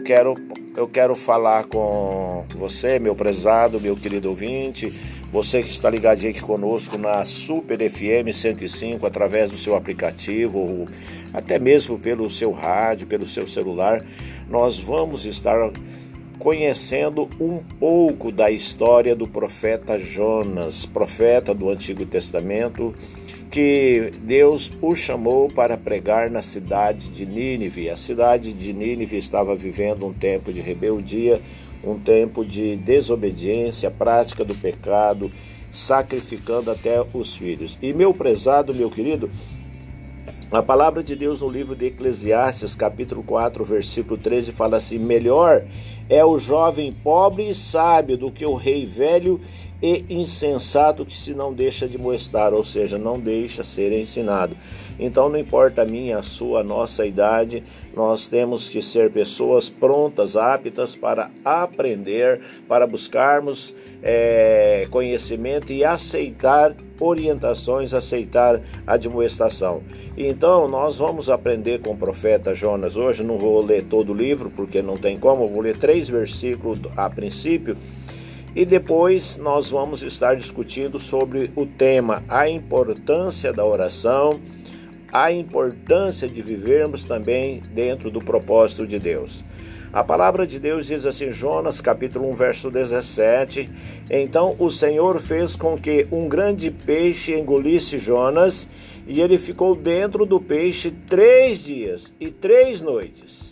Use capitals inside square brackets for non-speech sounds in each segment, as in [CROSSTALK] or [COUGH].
eu quero eu quero falar com você, meu prezado, meu querido ouvinte, você que está ligadinho aqui conosco na Super FM 105 através do seu aplicativo, ou até mesmo pelo seu rádio, pelo seu celular, nós vamos estar conhecendo um pouco da história do profeta Jonas, profeta do Antigo Testamento, que Deus o chamou para pregar na cidade de Nínive. A cidade de Nínive estava vivendo um tempo de rebeldia, um tempo de desobediência, prática do pecado, sacrificando até os filhos. E meu prezado, meu querido, a palavra de Deus no livro de Eclesiastes, capítulo 4, versículo 13, fala assim: Melhor é o jovem pobre e sábio do que o rei velho e insensato que se não deixa de mostrar, ou seja, não deixa ser ensinado. Então, não importa a minha, a sua, a nossa idade, nós temos que ser pessoas prontas, aptas para aprender, para buscarmos é, conhecimento e aceitar orientações, aceitar admoestação. Então, nós vamos aprender com o profeta Jonas hoje. Não vou ler todo o livro, porque não tem como, vou ler três versículos a princípio e depois nós vamos estar discutindo sobre o tema a importância da oração, a importância de vivermos também dentro do propósito de Deus. A palavra de Deus diz assim, Jonas capítulo 1, verso 17: Então o Senhor fez com que um grande peixe engolisse Jonas, e ele ficou dentro do peixe três dias e três noites.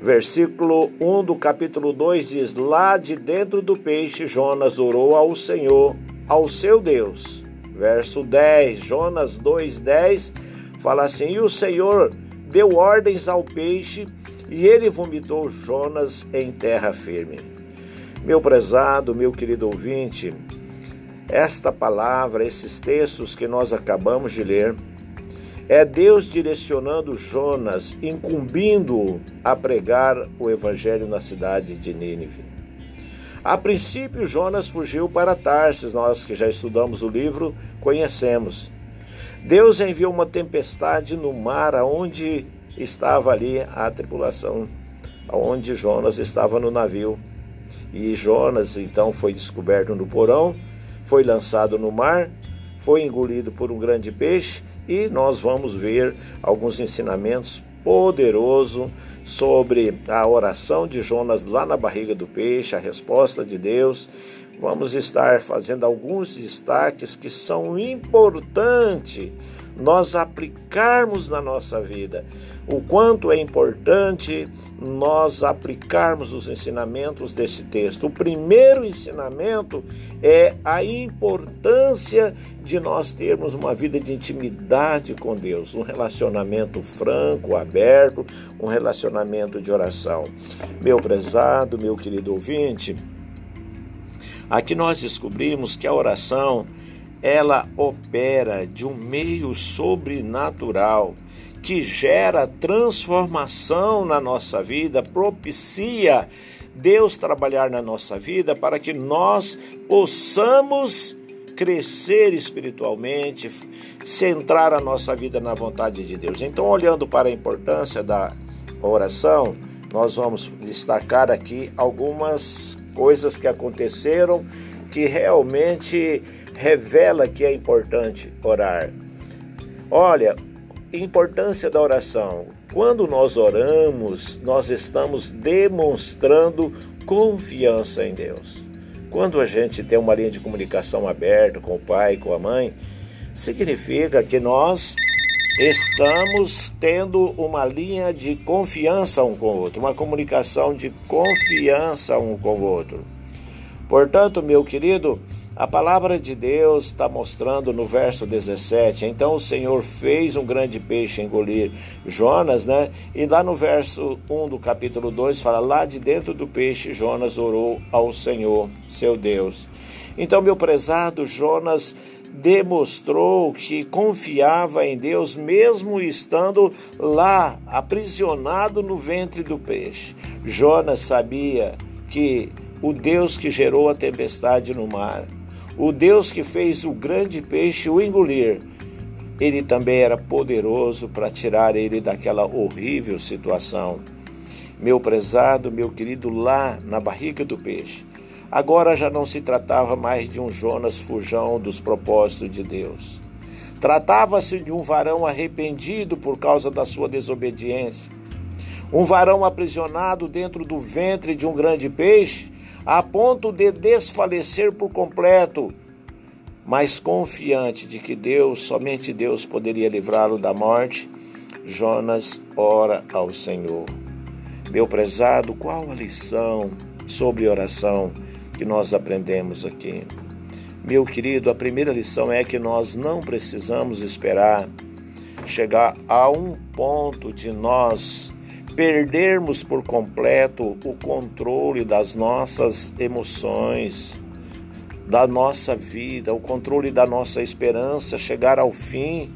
Versículo 1 do capítulo 2 diz: Lá de dentro do peixe, Jonas orou ao Senhor, ao seu Deus. Verso 10, Jonas 2,10 fala assim: E o Senhor deu ordens ao peixe, e ele vomitou Jonas em terra firme. Meu prezado, meu querido ouvinte, esta palavra, esses textos que nós acabamos de ler, é Deus direcionando Jonas, incumbindo-o a pregar o evangelho na cidade de Nínive. A princípio, Jonas fugiu para Tarsis, nós que já estudamos o livro conhecemos. Deus enviou uma tempestade no mar aonde estava ali a tripulação, aonde Jonas estava no navio. E Jonas então foi descoberto no porão, foi lançado no mar, foi engolido por um grande peixe e nós vamos ver alguns ensinamentos poderosos sobre a oração de Jonas lá na barriga do peixe, a resposta de Deus. Vamos estar fazendo alguns destaques que são importantes nós aplicarmos na nossa vida. O quanto é importante nós aplicarmos os ensinamentos desse texto. O primeiro ensinamento é a importância de nós termos uma vida de intimidade com Deus, um relacionamento franco, aberto, um relacionamento de oração. Meu prezado, meu querido ouvinte, aqui nós descobrimos que a oração ela opera de um meio sobrenatural que gera transformação na nossa vida, propicia Deus trabalhar na nossa vida para que nós possamos crescer espiritualmente, centrar a nossa vida na vontade de Deus. Então, olhando para a importância da oração, nós vamos destacar aqui algumas coisas que aconteceram que realmente revela que é importante orar. Olha, importância da oração. Quando nós oramos, nós estamos demonstrando confiança em Deus. Quando a gente tem uma linha de comunicação aberta com o pai, com a mãe, significa que nós estamos tendo uma linha de confiança um com o outro, uma comunicação de confiança um com o outro. Portanto, meu querido, a palavra de Deus está mostrando no verso 17. Então o Senhor fez um grande peixe engolir Jonas, né? E lá no verso 1 do capítulo 2 fala: Lá de dentro do peixe, Jonas orou ao Senhor, seu Deus. Então, meu prezado, Jonas demonstrou que confiava em Deus, mesmo estando lá, aprisionado no ventre do peixe. Jonas sabia que o Deus que gerou a tempestade no mar, o Deus que fez o grande peixe o engolir, ele também era poderoso para tirar ele daquela horrível situação. Meu prezado, meu querido, lá na barriga do peixe. Agora já não se tratava mais de um Jonas fujão dos propósitos de Deus. Tratava-se de um varão arrependido por causa da sua desobediência. Um varão aprisionado dentro do ventre de um grande peixe, a ponto de desfalecer por completo, mas confiante de que Deus, somente Deus, poderia livrá-lo da morte. Jonas ora ao Senhor. Meu prezado, qual a lição sobre oração que nós aprendemos aqui? Meu querido, a primeira lição é que nós não precisamos esperar chegar a um ponto de nós perdermos por completo o controle das nossas emoções, da nossa vida, o controle da nossa esperança, chegar ao fim.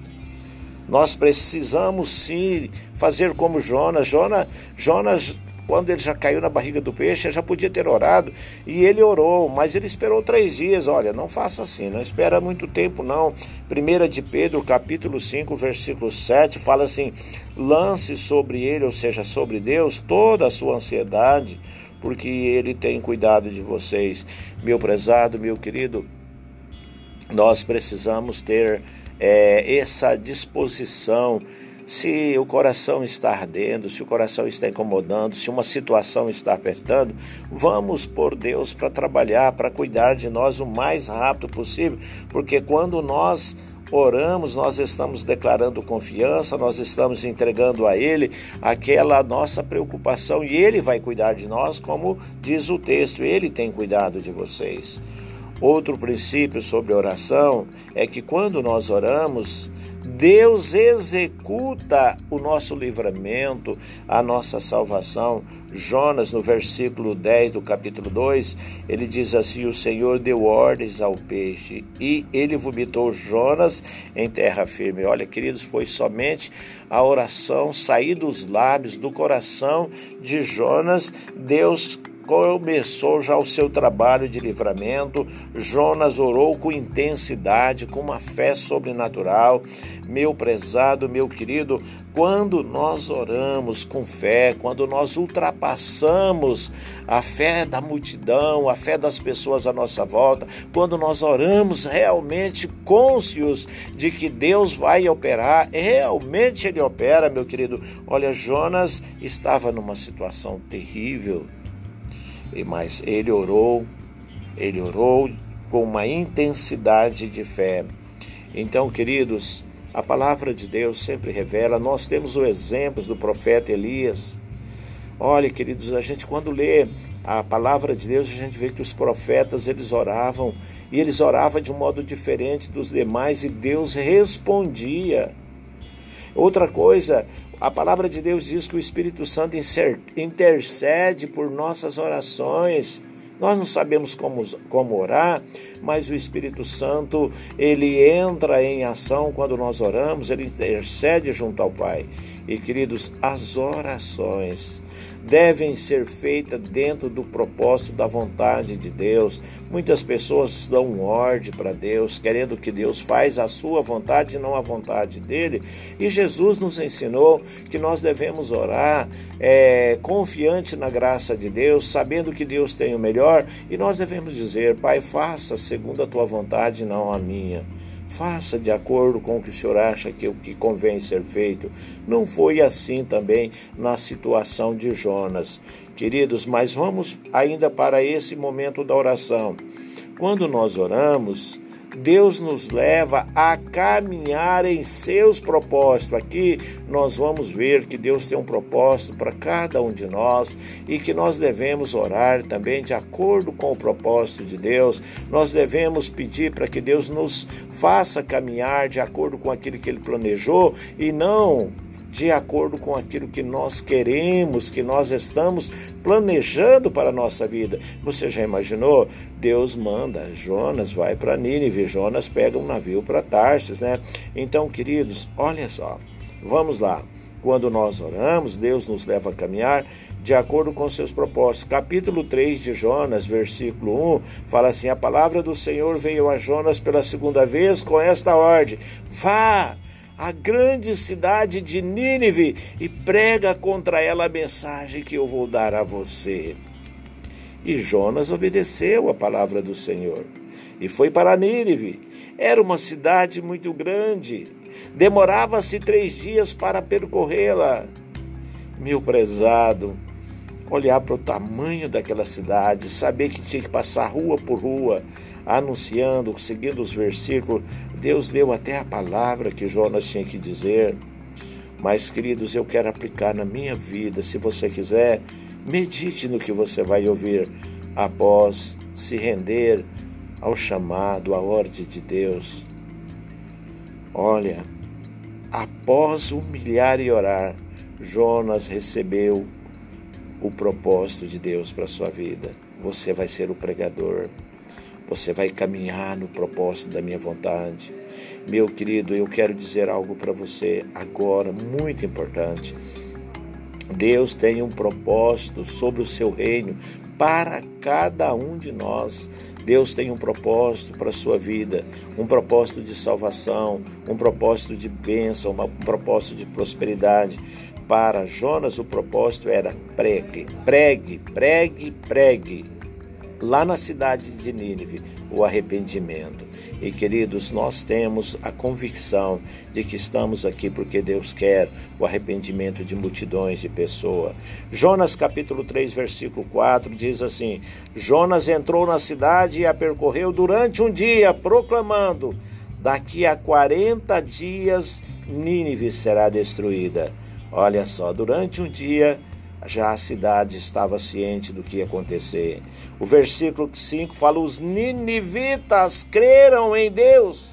Nós precisamos sim fazer como Jonas. Jonas, Jonas quando ele já caiu na barriga do peixe, já podia ter orado e ele orou, mas ele esperou três dias. Olha, não faça assim, não espera muito tempo, não. Primeira de Pedro, capítulo 5, versículo 7, fala assim: lance sobre ele, ou seja, sobre Deus, toda a sua ansiedade, porque ele tem cuidado de vocês. Meu prezado, meu querido, nós precisamos ter é, essa disposição se o coração está ardendo, se o coração está incomodando, se uma situação está apertando, vamos por Deus para trabalhar, para cuidar de nós o mais rápido possível, porque quando nós oramos, nós estamos declarando confiança, nós estamos entregando a Ele aquela nossa preocupação e Ele vai cuidar de nós, como diz o texto, Ele tem cuidado de vocês. Outro princípio sobre oração é que quando nós oramos, Deus executa o nosso livramento, a nossa salvação. Jonas, no versículo 10 do capítulo 2, ele diz assim: O Senhor deu ordens ao peixe e ele vomitou Jonas em terra firme. Olha, queridos, foi somente a oração sair dos lábios, do coração de Jonas, Deus começou já o seu trabalho de livramento. Jonas orou com intensidade, com uma fé sobrenatural. Meu prezado, meu querido, quando nós oramos com fé, quando nós ultrapassamos a fé da multidão, a fé das pessoas à nossa volta, quando nós oramos realmente cônscios de que Deus vai operar, realmente Ele opera, meu querido. Olha, Jonas estava numa situação terrível mas ele orou, ele orou com uma intensidade de fé. Então, queridos, a palavra de Deus sempre revela, nós temos o exemplo do profeta Elias. Olha, queridos, a gente quando lê a palavra de Deus, a gente vê que os profetas, eles oravam, e eles oravam de um modo diferente dos demais, e Deus respondia. Outra coisa, a palavra de Deus diz que o Espírito Santo intercede por nossas orações. Nós não sabemos como, como orar, mas o Espírito Santo, ele entra em ação quando nós oramos, ele intercede junto ao Pai. E queridos, as orações devem ser feitas dentro do propósito da vontade de Deus. Muitas pessoas dão ordem para Deus, querendo que Deus faz a sua vontade e não a vontade dele. E Jesus nos ensinou que nós devemos orar é, confiante na graça de Deus, sabendo que Deus tem o melhor, e nós devemos dizer: Pai, faça segundo a tua vontade, não a minha. Faça de acordo com o que o senhor acha que o que convém ser feito. Não foi assim também na situação de Jonas. Queridos, mas vamos ainda para esse momento da oração. Quando nós oramos, Deus nos leva a caminhar em seus propósitos. Aqui nós vamos ver que Deus tem um propósito para cada um de nós e que nós devemos orar também de acordo com o propósito de Deus. Nós devemos pedir para que Deus nos faça caminhar de acordo com aquilo que Ele planejou e não de acordo com aquilo que nós queremos, que nós estamos planejando para a nossa vida. Você já imaginou? Deus manda, Jonas vai para Nínive, Jonas pega um navio para Tarsis, né? Então, queridos, olha só, vamos lá. Quando nós oramos, Deus nos leva a caminhar de acordo com seus propósitos. Capítulo 3 de Jonas, versículo 1, fala assim: A palavra do Senhor veio a Jonas pela segunda vez com esta ordem: Vá, a grande cidade de Nínive e prega contra ela a mensagem que eu vou dar a você. E Jonas obedeceu a palavra do Senhor e foi para Nínive. Era uma cidade muito grande, demorava-se três dias para percorrê-la. Meu prezado, olhar para o tamanho daquela cidade, saber que tinha que passar rua por rua, anunciando, seguindo os versículos. Deus deu até a palavra que Jonas tinha que dizer. Mas, queridos, eu quero aplicar na minha vida. Se você quiser, medite no que você vai ouvir após se render ao chamado, à ordem de Deus. Olha, após humilhar e orar, Jonas recebeu o propósito de Deus para sua vida. Você vai ser o pregador. Você vai caminhar no propósito da minha vontade. Meu querido, eu quero dizer algo para você agora, muito importante. Deus tem um propósito sobre o seu reino para cada um de nós. Deus tem um propósito para a sua vida, um propósito de salvação, um propósito de bênção, um propósito de prosperidade. Para Jonas, o propósito era pregue, pregue, pregue, pregue lá na cidade de Nínive, o arrependimento. E queridos, nós temos a convicção de que estamos aqui porque Deus quer o arrependimento de multidões de pessoas. Jonas capítulo 3, versículo 4 diz assim: Jonas entrou na cidade e a percorreu durante um dia, proclamando: Daqui a 40 dias Nínive será destruída. Olha só, durante um dia já a cidade estava ciente do que ia acontecer. O versículo 5 fala: Os ninivitas creram em Deus,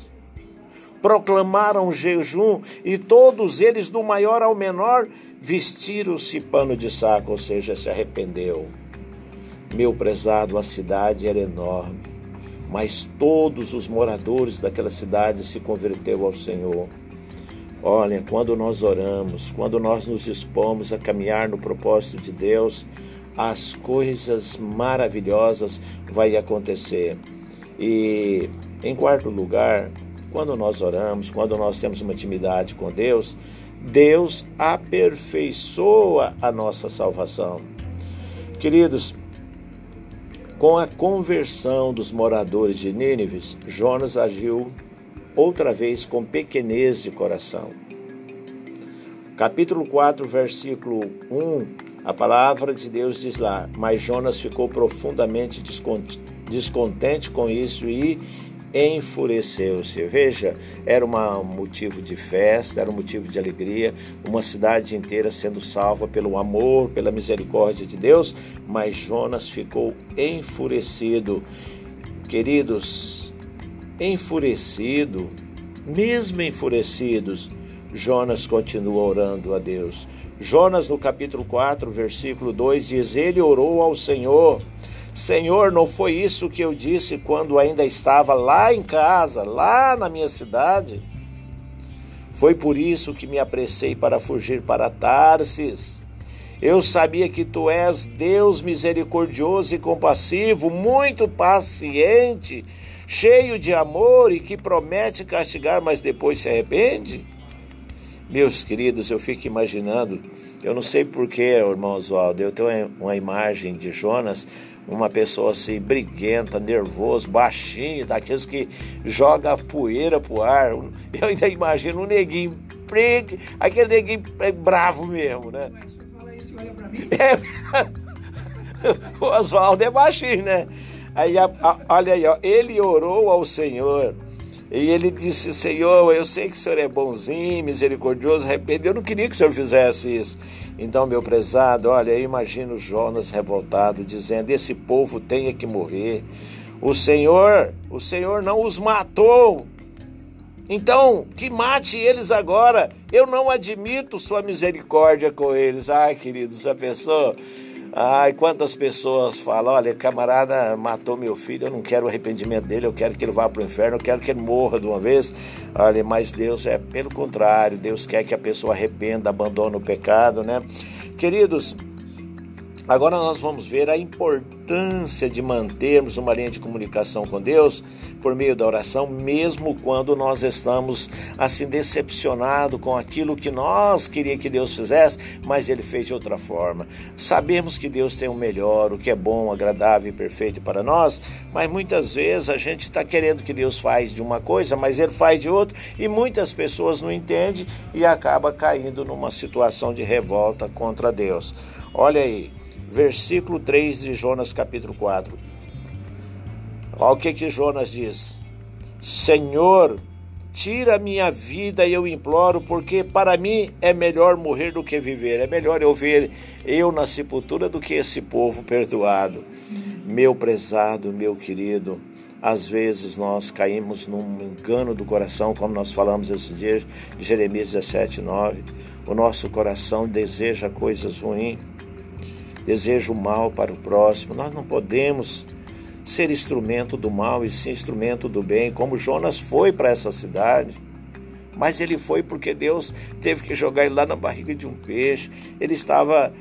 proclamaram jejum, e todos eles, do maior ao menor, vestiram-se pano de saco, ou seja, se arrependeu. Meu prezado, a cidade era enorme, mas todos os moradores daquela cidade se converteu ao Senhor. Olha, quando nós oramos, quando nós nos expomos a caminhar no propósito de Deus, as coisas maravilhosas vai acontecer. E em quarto lugar, quando nós oramos, quando nós temos uma intimidade com Deus, Deus aperfeiçoa a nossa salvação. Queridos, com a conversão dos moradores de Nínive, Jonas agiu outra vez com pequenez de coração. Capítulo 4, versículo 1, a palavra de Deus diz lá: Mas Jonas ficou profundamente descontente com isso e enfureceu-se. Veja, era um motivo de festa, era um motivo de alegria, uma cidade inteira sendo salva pelo amor, pela misericórdia de Deus, mas Jonas ficou enfurecido. Queridos, Enfurecido, mesmo enfurecidos, Jonas continua orando a Deus. Jonas, no capítulo 4, versículo 2, diz: Ele orou ao Senhor. Senhor, não foi isso que eu disse quando ainda estava lá em casa, lá na minha cidade? Foi por isso que me apressei para fugir para Tarsis. Eu sabia que tu és Deus misericordioso e compassivo, muito paciente, cheio de amor e que promete castigar, mas depois se arrepende? Meus queridos, eu fico imaginando, eu não sei porquê, irmão Oswaldo, eu tenho uma imagem de Jonas, uma pessoa assim, briguenta, nervoso, baixinho, daqueles que joga poeira pro ar. Eu ainda imagino um neguinho, aquele neguinho bravo mesmo, né? É, [LAUGHS] o Oswaldo é baixinho, né? Aí, a, a, olha aí, ó, ele orou ao Senhor. E ele disse: Senhor, eu sei que o Senhor é bonzinho, misericordioso, arrependido. Eu não queria que o Senhor fizesse isso. Então, meu prezado, olha, eu imagino Jonas revoltado, dizendo: Esse povo tem que morrer. O Senhor, o Senhor não os matou. Então, que mate eles agora. Eu não admito sua misericórdia com eles. Ai, queridos, já pensou? Ai, quantas pessoas falam: olha, camarada matou meu filho, eu não quero o arrependimento dele, eu quero que ele vá para o inferno, eu quero que ele morra de uma vez. Olha, mas Deus é pelo contrário, Deus quer que a pessoa arrependa, abandone o pecado, né? Queridos, Agora nós vamos ver a importância de mantermos uma linha de comunicação com Deus por meio da oração, mesmo quando nós estamos assim decepcionados com aquilo que nós queria que Deus fizesse, mas ele fez de outra forma. Sabemos que Deus tem o melhor, o que é bom, agradável e perfeito para nós, mas muitas vezes a gente está querendo que Deus faz de uma coisa, mas ele faz de outra e muitas pessoas não entendem e acaba caindo numa situação de revolta contra Deus. Olha aí, versículo 3 de Jonas capítulo 4. Olha o que que Jonas diz: Senhor, tira minha vida eu imploro, porque para mim é melhor morrer do que viver. É melhor eu ver eu na sepultura do que esse povo perdoado. Meu prezado, meu querido, às vezes nós caímos num engano do coração, como nós falamos esses dias Jeremias 17, 9. O nosso coração deseja coisas ruins deseja o mal para o próximo. Nós não podemos ser instrumento do mal e sim instrumento do bem, como Jonas foi para essa cidade. Mas ele foi porque Deus teve que jogar ele lá na barriga de um peixe. Ele estava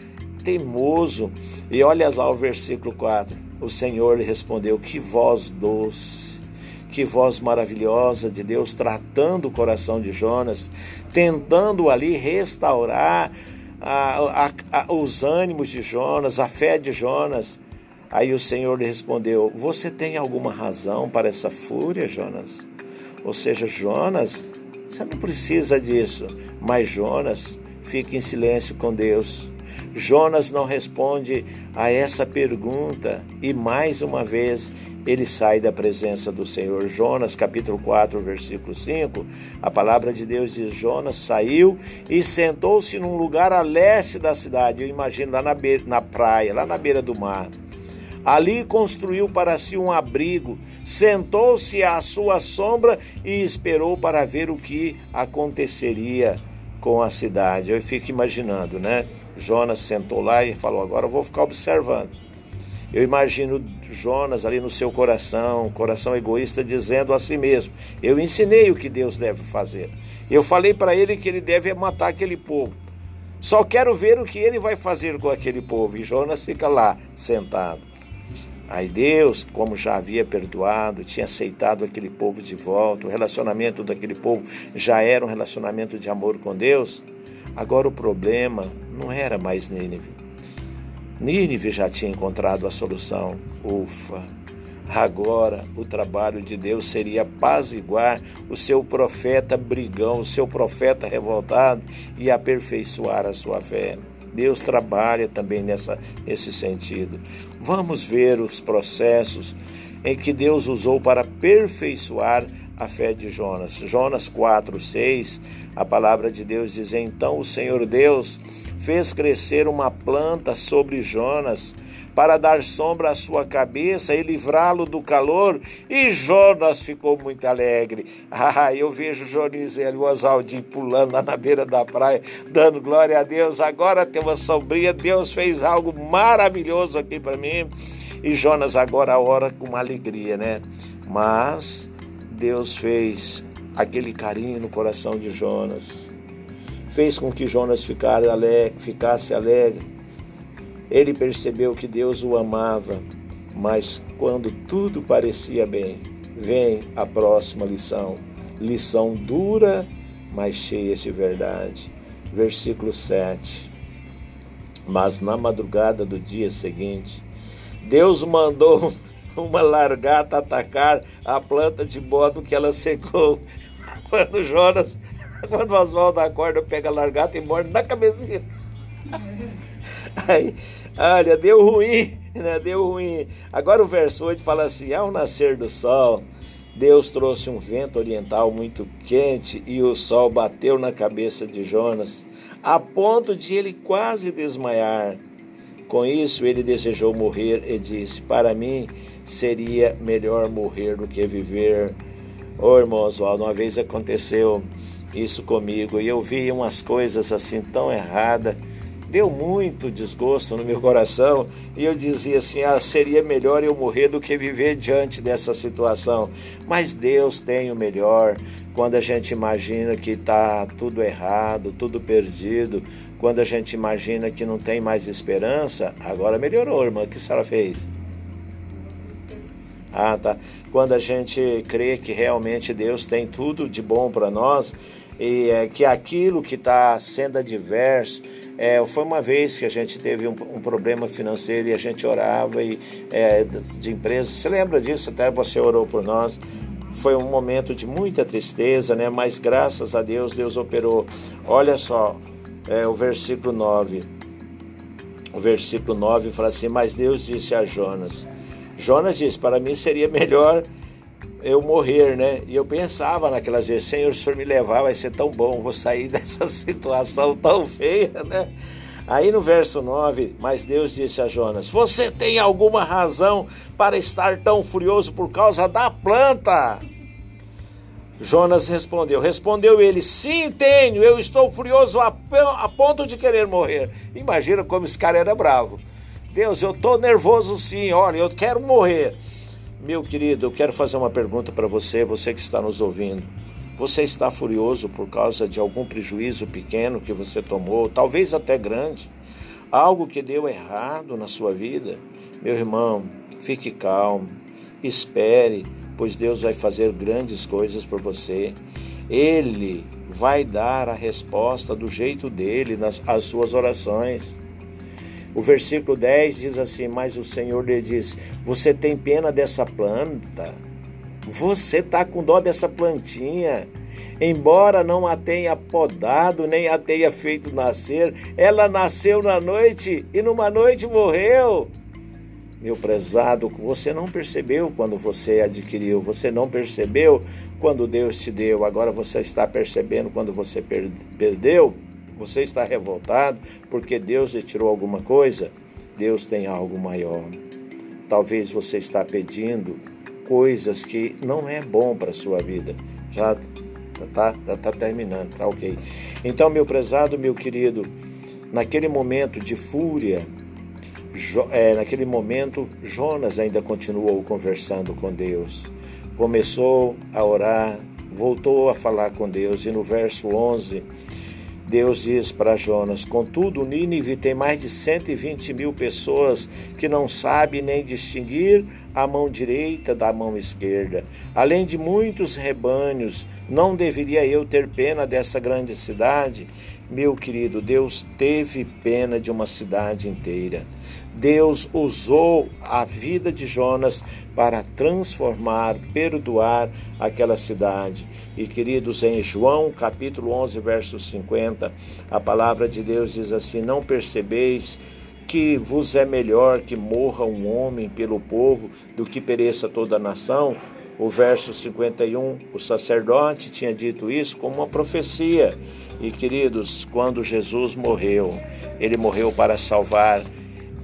teimoso. E olha lá o versículo 4. O Senhor lhe respondeu: Que voz doce, que voz maravilhosa de Deus tratando o coração de Jonas, tentando ali restaurar a, a, a, os ânimos de Jonas, a fé de Jonas. Aí o Senhor lhe respondeu: Você tem alguma razão para essa fúria, Jonas? Ou seja, Jonas, você não precisa disso. Mas Jonas fica em silêncio com Deus. Jonas não responde a essa pergunta e mais uma vez ele sai da presença do Senhor. Jonas, capítulo 4, versículo 5, a palavra de Deus diz: Jonas saiu e sentou-se num lugar a leste da cidade, eu imagino lá na, beira, na praia, lá na beira do mar. Ali construiu para si um abrigo, sentou-se à sua sombra e esperou para ver o que aconteceria com a cidade. Eu fico imaginando, né? Jonas sentou lá e falou: Agora eu vou ficar observando. Eu imagino Jonas ali no seu coração, coração egoísta, dizendo a si mesmo: Eu ensinei o que Deus deve fazer. Eu falei para ele que ele deve matar aquele povo. Só quero ver o que ele vai fazer com aquele povo. E Jonas fica lá, sentado. Aí Deus, como já havia perdoado, tinha aceitado aquele povo de volta, o relacionamento daquele povo já era um relacionamento de amor com Deus. Agora o problema não era mais Nínive. Nínive já tinha encontrado a solução. Ufa! Agora o trabalho de Deus seria apaziguar o seu profeta brigão, o seu profeta revoltado e aperfeiçoar a sua fé. Deus trabalha também nessa, nesse sentido. Vamos ver os processos em que Deus usou para aperfeiçoar a fé de Jonas. Jonas 4, 6, a palavra de Deus diz: Então o Senhor Deus fez crescer uma planta sobre Jonas para dar sombra à sua cabeça e livrá-lo do calor. E Jonas ficou muito alegre. [LAUGHS] Ah, eu vejo Jonisel e Oswaldinho pulando lá na beira da praia, dando glória a Deus. Agora tem uma sombria, Deus fez algo maravilhoso aqui para mim. E Jonas agora ora com uma alegria, né? Mas Deus fez aquele carinho no coração de Jonas. Fez com que Jonas ficasse alegre ele percebeu que Deus o amava, mas quando tudo parecia bem, vem a próxima lição. Lição dura, mas cheia de verdade. Versículo 7. Mas na madrugada do dia seguinte, Deus mandou [LAUGHS] uma largata atacar a planta de modo que ela secou. [LAUGHS] Quando Jonas, [LAUGHS] quando Oswaldo acorda, pega a largata e morde na cabecinha. Aí, olha, deu ruim, [LAUGHS] né? Deu ruim. Agora o verso 8 fala assim: ao nascer do sol, Deus trouxe um vento oriental muito quente e o sol bateu na cabeça de Jonas, a ponto de ele quase desmaiar. Com isso, ele desejou morrer e disse: Para mim seria melhor morrer do que viver. Ô oh, irmão Oswaldo, uma vez aconteceu isso comigo e eu vi umas coisas assim tão erradas deu muito desgosto no meu coração e eu dizia assim: ah, seria melhor eu morrer do que viver diante dessa situação. Mas Deus tem o melhor. Quando a gente imagina que está tudo errado, tudo perdido, quando a gente imagina que não tem mais esperança, agora melhorou, irmã. O que a senhora fez? Ah, tá. Quando a gente crê que realmente Deus tem tudo de bom para nós e é, que aquilo que está sendo adverso, é, foi uma vez que a gente teve um, um problema financeiro e a gente orava e, é, de empresas. Você lembra disso? Até você orou por nós. Foi um momento de muita tristeza, né? Mas graças a Deus, Deus operou. Olha só, é, o versículo 9. O versículo 9 fala assim: Mas Deus disse a Jonas: Jonas disse: Para mim seria melhor eu morrer, né? E eu pensava naquelas vezes: Senhor, se o Senhor me levar, vai ser tão bom, vou sair [LAUGHS] dessa situação tão feia, né? Aí no verso 9, mas Deus disse a Jonas: Você tem alguma razão para estar tão furioso por causa da planta? Jonas respondeu: Respondeu ele: Sim, tenho, eu estou furioso a, a ponto de querer morrer. Imagina como esse cara era bravo. Deus, eu estou nervoso sim, olha, eu quero morrer. Meu querido, eu quero fazer uma pergunta para você, você que está nos ouvindo. Você está furioso por causa de algum prejuízo pequeno que você tomou, talvez até grande? Algo que deu errado na sua vida? Meu irmão, fique calmo, espere, pois Deus vai fazer grandes coisas por você. Ele vai dar a resposta do jeito dele nas as suas orações. O versículo 10 diz assim: Mas o Senhor lhe diz: Você tem pena dessa planta? Você está com dó dessa plantinha? Embora não a tenha podado, nem a tenha feito nascer, ela nasceu na noite e numa noite morreu. Meu prezado, você não percebeu quando você adquiriu, você não percebeu quando Deus te deu, agora você está percebendo quando você perdeu. Você está revoltado porque Deus lhe tirou alguma coisa? Deus tem algo maior. Talvez você está pedindo coisas que não é bom para a sua vida. Já está já tá terminando, tá ok. Então, meu prezado, meu querido, naquele momento de fúria, é, naquele momento, Jonas ainda continuou conversando com Deus. Começou a orar, voltou a falar com Deus, e no verso 11 Deus diz para Jonas: Contudo, Nínive tem mais de 120 mil pessoas que não sabem nem distinguir a mão direita da mão esquerda. Além de muitos rebanhos, não deveria eu ter pena dessa grande cidade? Meu querido, Deus teve pena de uma cidade inteira. Deus usou a vida de Jonas para transformar, perdoar aquela cidade. E queridos, em João capítulo 11, verso 50, a palavra de Deus diz assim: Não percebeis que vos é melhor que morra um homem pelo povo do que pereça toda a nação? O verso 51, o sacerdote tinha dito isso como uma profecia. E queridos, quando Jesus morreu, ele morreu para salvar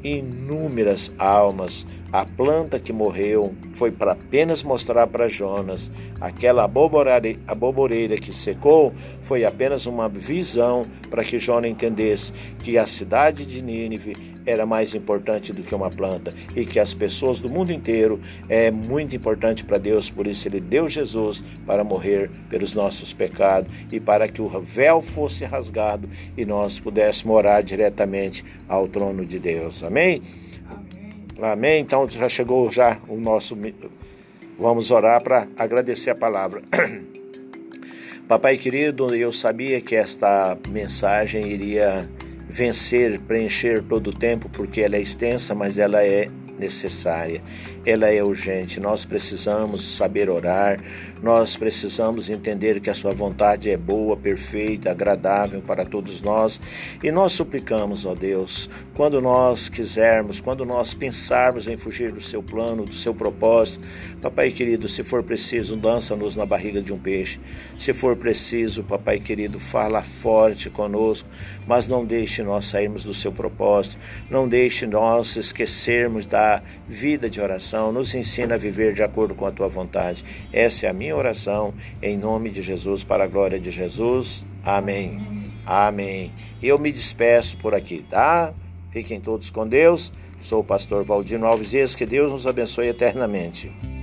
inúmeras almas. A planta que morreu foi para apenas mostrar para Jonas aquela aboboreira que secou foi apenas uma visão para que Jonas entendesse que a cidade de Nínive era mais importante do que uma planta e que as pessoas do mundo inteiro é muito importante para Deus, por isso ele deu Jesus para morrer pelos nossos pecados e para que o véu fosse rasgado e nós pudéssemos orar diretamente ao trono de Deus. Amém? Amém. Então já chegou já o nosso vamos orar para agradecer a palavra. [CLEARS THROAT] Papai querido, eu sabia que esta mensagem iria vencer, preencher todo o tempo, porque ela é extensa, mas ela é necessária, ela é urgente. Nós precisamos saber orar, nós precisamos entender que a Sua vontade é boa, perfeita, agradável para todos nós. E nós suplicamos, ó Deus, quando nós quisermos, quando nós pensarmos em fugir do Seu plano, do Seu propósito, Papai querido, se for preciso, lança-nos na barriga de um peixe, se for preciso, Papai querido, fala forte conosco, mas não deixe nós sairmos do Seu propósito, não deixe nós esquecermos da vida de oração, nos ensina a viver de acordo com a tua vontade. Essa é a minha oração, em nome de Jesus, para a glória de Jesus. Amém. Amém. Eu me despeço por aqui, tá? Fiquem todos com Deus. Sou o pastor Valdino Alves Dias, que Deus nos abençoe eternamente.